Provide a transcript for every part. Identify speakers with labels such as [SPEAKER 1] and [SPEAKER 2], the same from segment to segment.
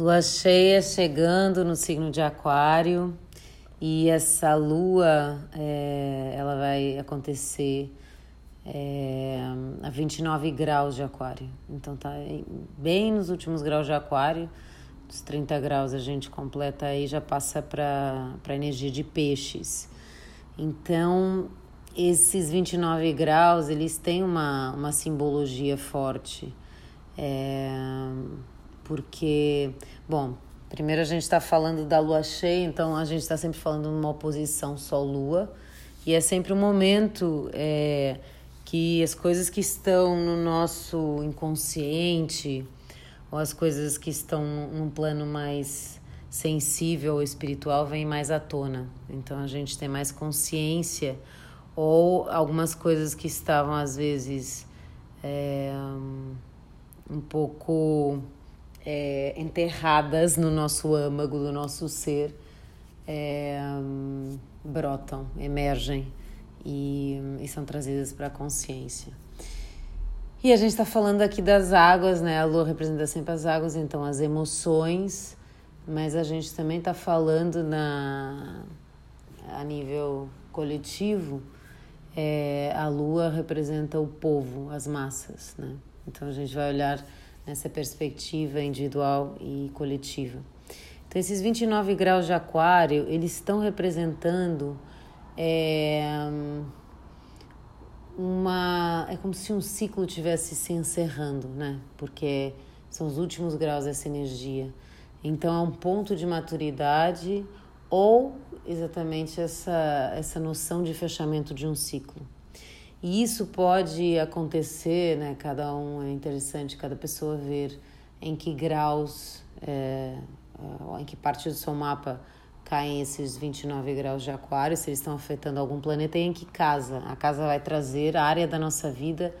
[SPEAKER 1] Lua cheia chegando no signo de Aquário e essa lua é, ela vai acontecer é, a 29 graus de Aquário. Então tá bem nos últimos graus de Aquário. Dos 30 graus a gente completa aí, já passa para a energia de peixes. Então, esses 29 graus, eles têm uma, uma simbologia forte. É, porque, bom, primeiro a gente está falando da lua cheia, então a gente está sempre falando numa oposição Sol-Lua, e é sempre um momento é, que as coisas que estão no nosso inconsciente, ou as coisas que estão num plano mais sensível ou espiritual, vêm mais à tona. Então a gente tem mais consciência, ou algumas coisas que estavam às vezes é, um pouco é, enterradas no nosso âmago, do nosso ser, é, brotam, emergem e, e são trazidas para a consciência. E a gente está falando aqui das águas, né? A lua representa sempre as águas, então as emoções, mas a gente também está falando na, a nível coletivo. É, a lua representa o povo, as massas, né? Então a gente vai olhar nessa perspectiva individual e coletiva. Então, esses 29 graus de Aquário, eles estão representando é, uma. É como se um ciclo tivesse se encerrando, né? Porque são os últimos graus dessa energia. Então, é um ponto de maturidade ou exatamente essa, essa noção de fechamento de um ciclo. E isso pode acontecer, né? Cada um é interessante, cada pessoa ver em que graus, é, em que parte do seu mapa caem esses 29 graus de aquário, se eles estão afetando algum planeta e em que casa. A casa vai trazer a área da nossa vida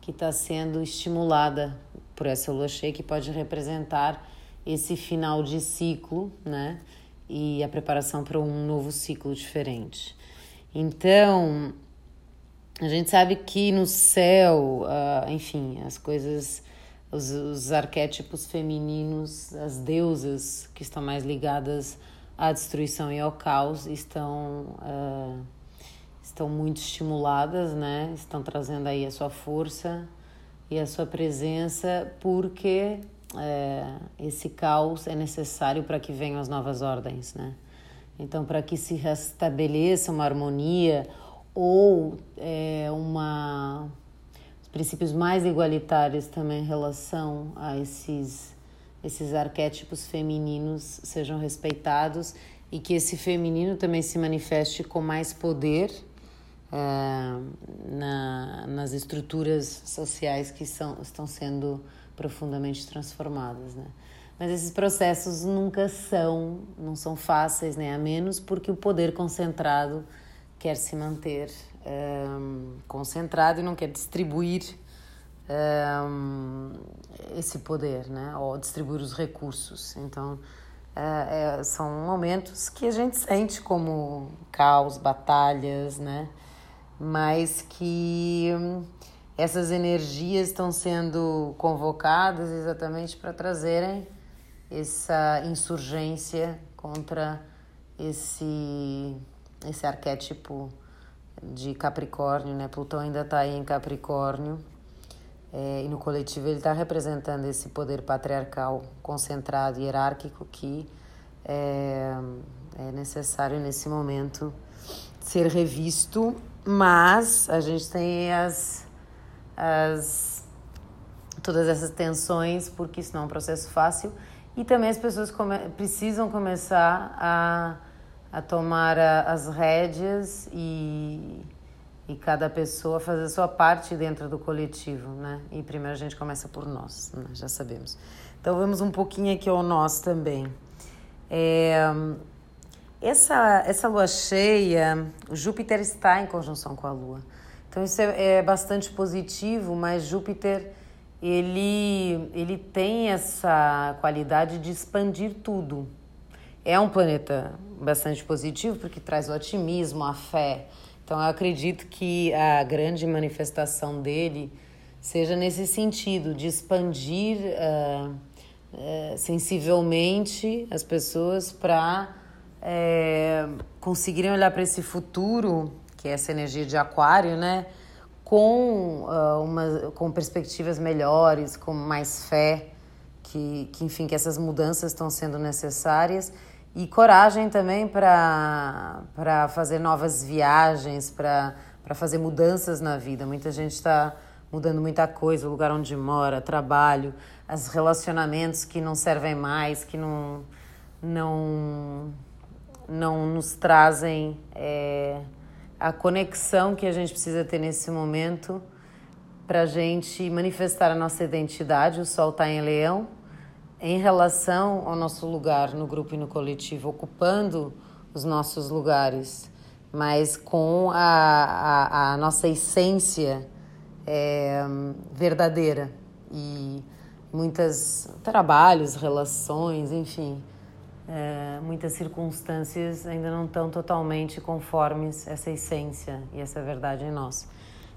[SPEAKER 1] que está sendo estimulada por essa lua cheia, que pode representar esse final de ciclo, né? E a preparação para um novo ciclo diferente. Então, a gente sabe que no céu, uh, enfim, as coisas, os, os, arquétipos femininos, as deusas que estão mais ligadas à destruição e ao caos estão, uh, estão muito estimuladas, né? Estão trazendo aí a sua força e a sua presença, porque uh, esse caos é necessário para que venham as novas ordens, né? Então, para que se restabeleça uma harmonia ou é, uma os princípios mais igualitários também em relação a esses esses arquétipos femininos sejam respeitados e que esse feminino também se manifeste com mais poder é, na, nas estruturas sociais que são, estão sendo profundamente transformadas, né? Mas esses processos nunca são, não são fáceis, né? a menos porque o poder concentrado quer se manter um, concentrado e não quer distribuir um, esse poder, né? Ou distribuir os recursos. Então, é, é, são momentos que a gente sente como caos, batalhas, né? Mas que hum, essas energias estão sendo convocadas exatamente para trazerem essa insurgência contra esse esse arquétipo de Capricórnio, né? Plutão ainda está aí em Capricórnio. É, e no coletivo ele está representando esse poder patriarcal concentrado e hierárquico que é, é necessário nesse momento ser revisto, mas a gente tem as, as todas essas tensões, porque isso não é um processo fácil, e também as pessoas come precisam começar a a tomar as rédeas e, e cada pessoa fazer a sua parte dentro do coletivo, né? E primeiro a gente começa por nós, né? já sabemos. Então vamos um pouquinho aqui ao nós também. É, essa, essa lua cheia, Júpiter está em conjunção com a lua. Então isso é, é bastante positivo, mas Júpiter ele, ele tem essa qualidade de expandir tudo. É um planeta bastante positivo porque traz o otimismo, a fé. Então eu acredito que a grande manifestação dele seja nesse sentido de expandir uh, é, sensivelmente as pessoas para é, conseguirem olhar para esse futuro, que é essa energia de aquário, né? Com, uh, uma, com perspectivas melhores, com mais fé, que, que enfim, que essas mudanças estão sendo necessárias e coragem também para fazer novas viagens, para fazer mudanças na vida. Muita gente está mudando muita coisa, o lugar onde mora, trabalho, os relacionamentos que não servem mais, que não, não, não nos trazem é, a conexão que a gente precisa ter nesse momento para a gente manifestar a nossa identidade. O Sol está em Leão em relação ao nosso lugar no grupo e no coletivo, ocupando os nossos lugares, mas com a, a, a nossa essência é, verdadeira e muitos trabalhos, relações, enfim, é, muitas circunstâncias ainda não estão totalmente conformes essa essência e essa verdade em nós.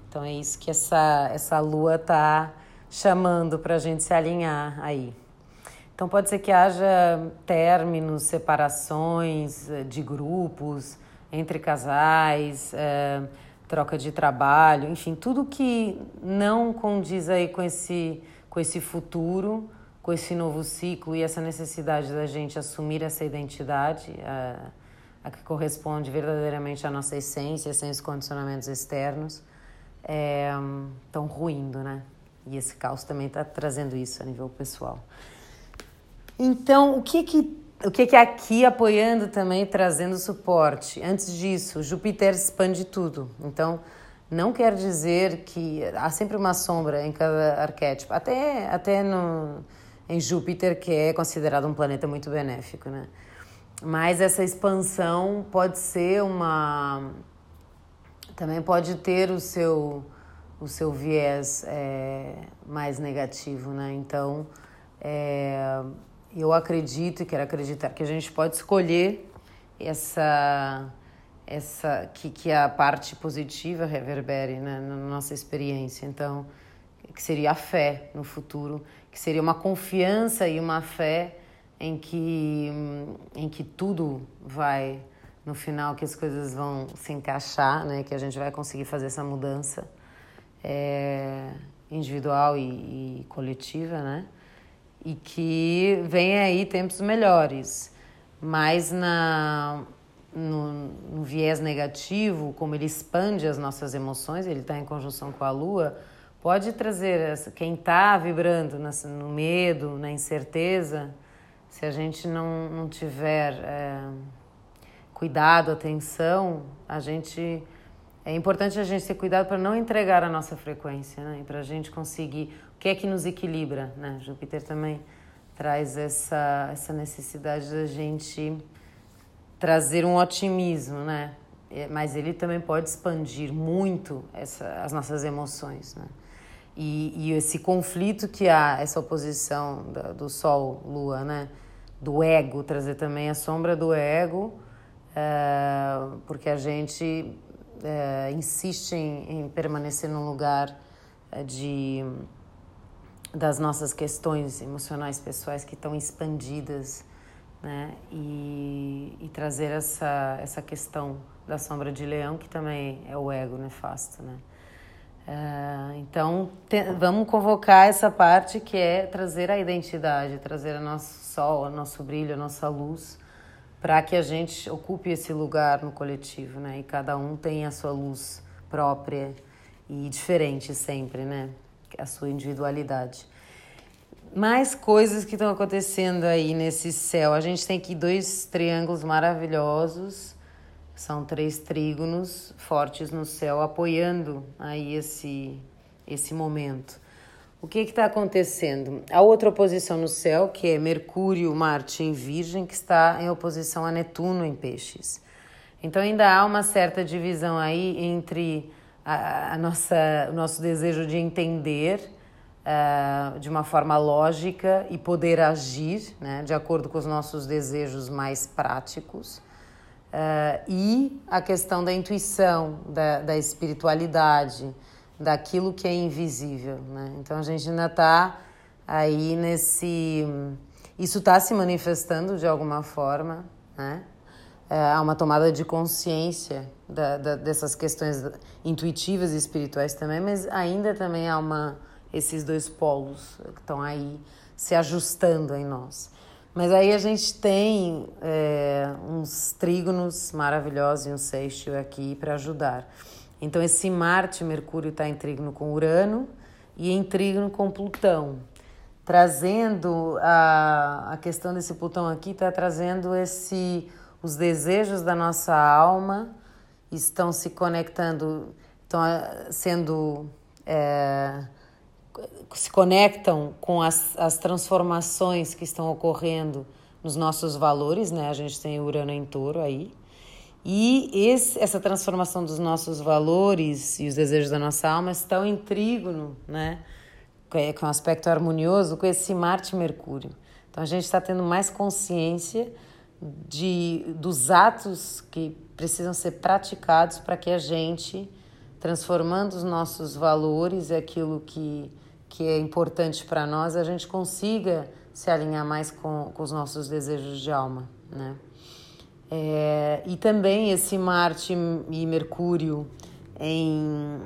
[SPEAKER 1] Então é isso que essa, essa lua está chamando para a gente se alinhar aí. Então pode ser que haja términos, separações eh, de grupos entre casais, é, troca de trabalho, enfim, tudo que não condiz aí com esse, com esse futuro, com esse novo ciclo e essa necessidade da gente assumir essa identidade, a, a que corresponde verdadeiramente à nossa essência, sem os condicionamentos externos, estão é, ruindo, né? E esse caos também está trazendo isso a nível pessoal. Então, o que que o que que aqui apoiando também trazendo suporte? Antes disso, Júpiter expande tudo. Então, não quer dizer que há sempre uma sombra em cada arquétipo. Até até no em Júpiter, que é considerado um planeta muito benéfico, né? Mas essa expansão pode ser uma também pode ter o seu o seu viés é, mais negativo, né? Então, é, eu acredito e quero acreditar que a gente pode escolher essa essa que, que a parte positiva reverbere né, na nossa experiência. Então, que seria a fé no futuro, que seria uma confiança e uma fé em que em que tudo vai no final que as coisas vão se encaixar, né, que a gente vai conseguir fazer essa mudança é, individual e, e coletiva, né? E que vem aí tempos melhores. Mas na, no, no, viés negativo, como ele expande as nossas emoções, ele está em conjunção com a Lua, pode trazer quem está vibrando no medo, na incerteza, se a gente não, não tiver é, cuidado, atenção, a gente é importante a gente ter cuidado para não entregar a nossa frequência, né? para a gente conseguir que é que nos equilibra, né? Júpiter também traz essa, essa necessidade da gente trazer um otimismo, né? É, mas ele também pode expandir muito essa, as nossas emoções, né? E, e esse conflito que há, essa oposição da, do Sol, Lua, né? Do ego, trazer também a sombra do ego, é, porque a gente é, insiste em, em permanecer num lugar de das nossas questões emocionais pessoais que estão expandidas, né? E, e trazer essa, essa questão da sombra de leão, que também é o ego nefasto, né? Uh, então, te, vamos convocar essa parte que é trazer a identidade, trazer o nosso sol, o nosso brilho, a nossa luz, para que a gente ocupe esse lugar no coletivo, né? E cada um tenha a sua luz própria e diferente sempre, né? A sua individualidade. Mais coisas que estão acontecendo aí nesse céu. A gente tem aqui dois triângulos maravilhosos. São três trígonos fortes no céu apoiando aí esse esse momento. O que está acontecendo? A outra oposição no céu, que é Mercúrio, Marte em Virgem, que está em oposição a Netuno em Peixes. Então ainda há uma certa divisão aí entre a, nossa, o nosso desejo de entender uh, de uma forma lógica e poder agir né, de acordo com os nossos desejos mais práticos. Uh, e a questão da intuição, da, da espiritualidade, daquilo que é invisível. Né? Então a gente ainda está aí nesse, isso está se manifestando de alguma forma, né? É, há uma tomada de consciência da, da, dessas questões intuitivas e espirituais também, mas ainda também há uma, esses dois polos que estão aí se ajustando em nós. Mas aí a gente tem é, uns trígonos maravilhosos e um sextil aqui para ajudar. Então esse Marte, Mercúrio está em trígono com Urano e em trígono com Plutão trazendo a, a questão desse Plutão aqui, está trazendo esse os desejos da nossa alma estão se conectando, estão eh, sendo é, se conectam com as, as transformações que estão ocorrendo nos nossos valores, né? A gente tem Urano em touro aí. E esse, essa transformação dos nossos valores e os desejos da nossa alma estão em trígono, né? Com um aspecto harmonioso com esse Marte e Mercúrio. Então a gente está tendo mais consciência de, dos atos que precisam ser praticados para que a gente, transformando os nossos valores e aquilo que, que é importante para nós, a gente consiga se alinhar mais com, com os nossos desejos de alma. Né? É, e também esse Marte e Mercúrio em,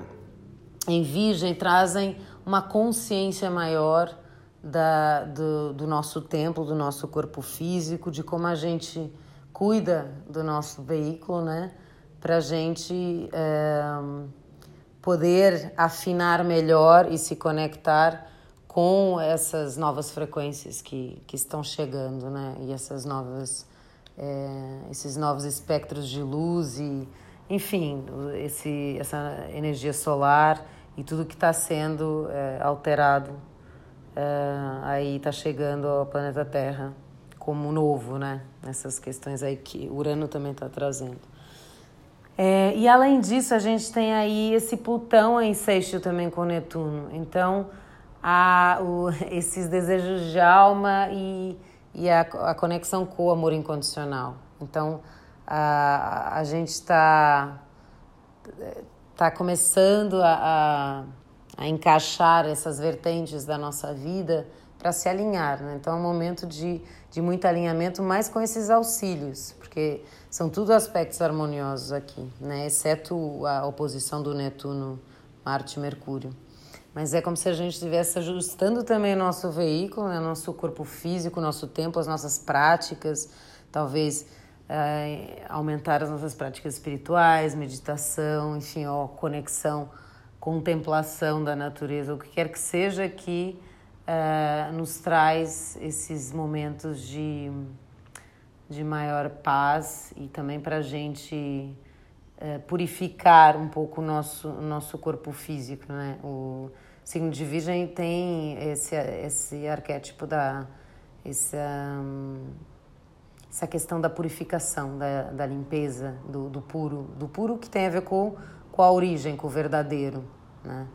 [SPEAKER 1] em Virgem trazem uma consciência maior da, do, do nosso templo, do nosso corpo físico, de como a gente cuida do nosso veículo, né? Para a gente é, poder afinar melhor e se conectar com essas novas frequências que, que estão chegando, né? E essas novas, é, esses novos espectros de luz e, enfim, esse, essa energia solar e tudo que está sendo é, alterado é, aí está chegando ao planeta Terra como novo, né? Essas questões aí que Urano também está trazendo. É, e além disso, a gente tem aí esse Plutão em sexto também com Netuno. Então, há o, esses desejos de alma e, e a, a conexão com o amor incondicional. Então, a, a gente está está começando a, a, a, encaixar essas vertentes da nossa vida para se alinhar. Né? Então é um momento de, de muito alinhamento, mas com esses auxílios, porque são tudo aspectos harmoniosos aqui, né? exceto a oposição do Netuno, Marte e Mercúrio. Mas é como se a gente estivesse ajustando também nosso veículo, né? nosso corpo físico, nosso tempo, as nossas práticas, talvez é, aumentar as nossas práticas espirituais, meditação, enfim, ó, conexão, contemplação da natureza, o que quer que seja que é, nos traz esses momentos de, de maior paz e também para a gente é, purificar um pouco o nosso, nosso corpo físico, né? O signo de Virgem tem esse, esse arquétipo da... Esse, um, essa questão da purificação, da, da limpeza, do, do, puro, do puro que tem a ver com, com a origem, com o verdadeiro, né?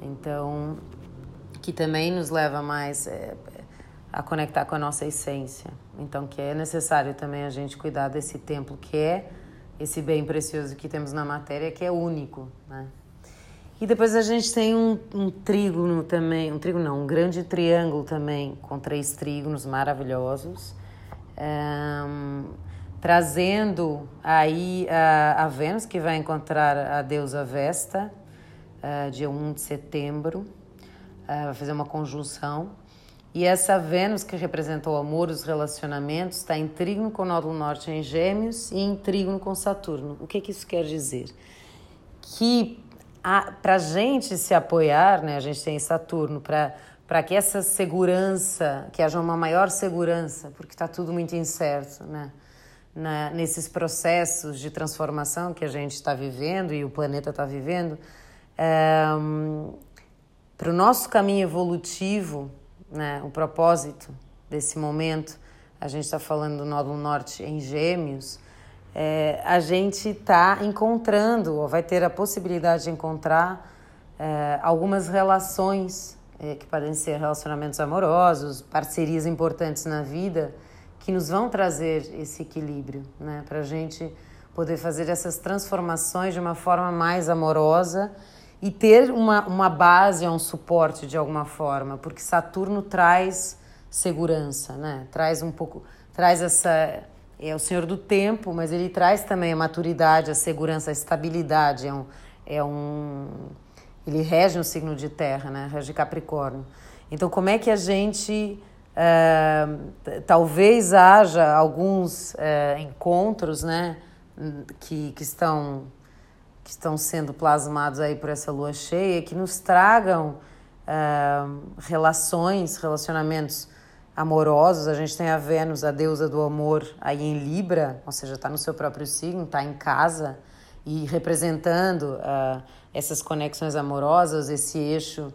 [SPEAKER 1] Então, que também nos leva mais é, a conectar com a nossa essência. Então, que é necessário também a gente cuidar desse templo que é esse bem precioso que temos na matéria, que é único, né? E depois a gente tem um, um trígono também, um trígono não, um grande triângulo também, com três trígonos maravilhosos, um, trazendo aí a, a, Vênus, que vai encontrar a deusa Vesta, uh, dia 1 de setembro, uh, vai fazer uma conjunção. E essa Vênus, que representa o amor, os relacionamentos, está em trígono com o nódulo norte em Gêmeos e em trígono com Saturno. O que, que isso quer dizer? Que para a gente se apoiar, né, a gente tem Saturno para que essa segurança, que haja uma maior segurança, porque está tudo muito incerto, né? Na, nesses processos de transformação que a gente está vivendo e o planeta está vivendo, é, para o nosso caminho evolutivo, né, o propósito desse momento, a gente está falando do nódulo norte em Gêmeos, é, a gente está encontrando, ou vai ter a possibilidade de encontrar é, algumas relações é, que podem ser relacionamentos amorosos, parcerias importantes na vida, que nos vão trazer esse equilíbrio, né? Para a gente poder fazer essas transformações de uma forma mais amorosa e ter uma, uma base, um suporte de alguma forma, porque Saturno traz segurança, né? Traz um pouco, traz essa é o Senhor do tempo, mas ele traz também a maturidade, a segurança, a estabilidade. É um, é um ele rege um signo de terra, né? Rege Capricórnio. Então, como é que a gente talvez haja alguns uh, encontros, né? Que, que estão que estão sendo plasmados aí por essa lua cheia, que nos tragam relações, relacionamentos amorosos. A gente tem a Vênus, a deusa do amor, aí em Libra, ou seja, está no seu próprio signo, está em casa e representando uh, essas conexões amorosas, esse eixo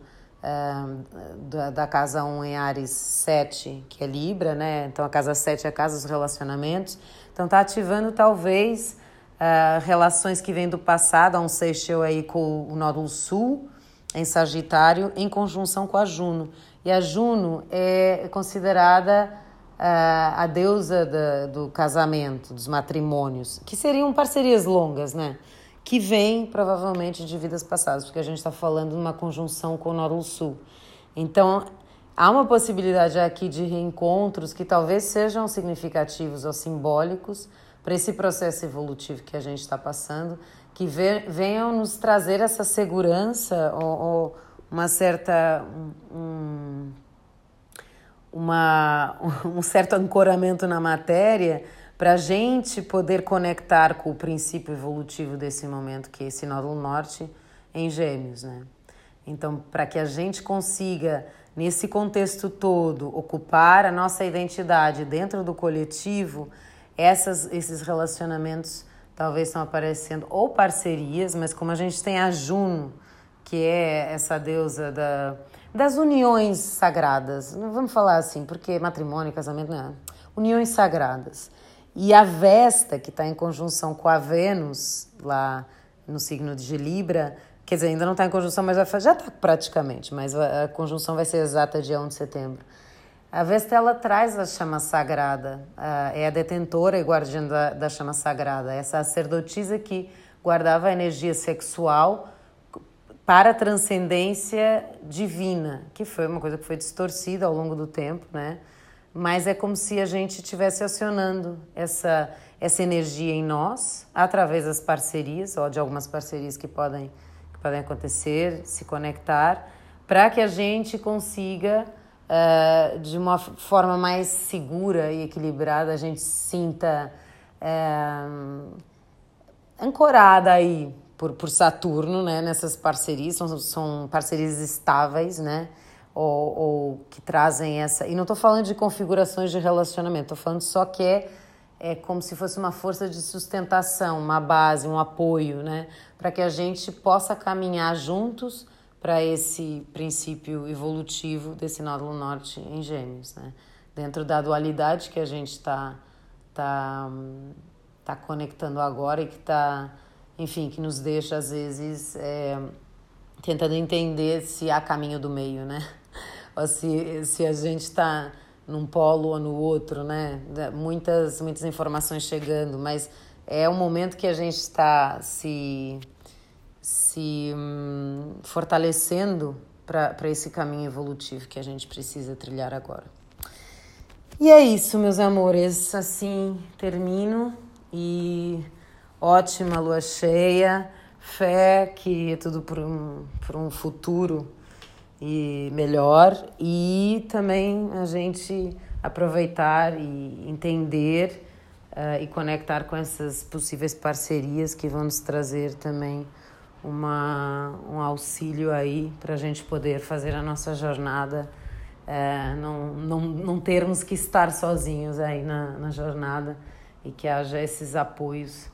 [SPEAKER 1] da, da, casa 1 em Ares 7, que é Libra, né? Então a casa 7 é a casa dos relacionamentos. Então está ativando talvez uh, relações que vêm do passado, há um sextil aí com o nódulo sul, em Sagitário, em conjunção com a Juno. E a Juno é considerada uh, a deusa da, do casamento, dos matrimônios, que seriam parcerias longas, né? Que vêm provavelmente de vidas passadas, porque a gente está falando de uma conjunção com o Nódulo Sul. Então, há uma possibilidade aqui de reencontros que talvez sejam significativos ou simbólicos para esse processo evolutivo que a gente está passando, que venham nos trazer essa segurança ou, ou uma certa um, uma, um certo ancoramento na matéria para a gente poder conectar com o princípio evolutivo desse momento, que é esse nódulo norte em gêmeos, né? Então, para que a gente consiga, nesse contexto todo, ocupar a nossa identidade dentro do coletivo, essas, esses relacionamentos talvez estão aparecendo, ou parcerias, mas como a gente tem a Juno, que é essa deusa da, das uniões sagradas, vamos falar assim, porque matrimônio, casamento não é. Uniões sagradas. E a Vesta, que está em conjunção com a Vênus, lá no signo de Libra, quer dizer, ainda não está em conjunção, mas já está praticamente, mas a, conjunção vai ser exata dia 1 de setembro. A Vesta, ela traz a chama sagrada, é a detentora e guardiã da, da chama sagrada, essa sacerdotisa que guardava a energia sexual para a transcendência divina, que foi uma coisa que foi distorcida ao longo do tempo, né? Mas é como se a gente estivesse acionando essa, essa energia em nós através das parcerias, ou de algumas parcerias que podem, que podem acontecer, se conectar, para que a gente consiga, uh, de uma forma mais segura e equilibrada, a gente sinta uh, ancorada aí por, por Saturno, né, nessas parcerias, são, são parcerias estáveis, né, ou, ou que trazem essa. E não estou falando de configurações de relacionamento, estou falando só que é, é como se fosse uma força de sustentação, uma base, um apoio, né, para que a gente possa caminhar juntos para esse princípio evolutivo desse nódulo norte em Gêmeos, né, dentro da dualidade que a gente está tá, tá conectando agora e que está enfim, que nos deixa às vezes é, tentando entender se há caminho do meio, né? Ou se, se a gente está num polo ou no outro, né? Muitas, muitas informações chegando, mas é um momento que a gente está se, se hum, fortalecendo para esse caminho evolutivo que a gente precisa trilhar agora. E é isso, meus amores. Assim termino e ótima lua cheia, fé que é tudo por um, por um futuro e melhor e também a gente aproveitar e entender uh, e conectar com essas possíveis parcerias que vão nos trazer também uma, um auxílio aí para a gente poder fazer a nossa jornada, uh, não, não, não termos que estar sozinhos aí na, na jornada e que haja esses apoios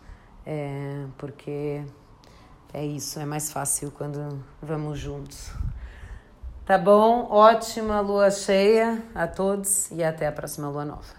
[SPEAKER 1] é, porque é isso, é mais fácil quando vamos juntos. Tá bom? Ótima lua cheia a todos e até a próxima lua nova.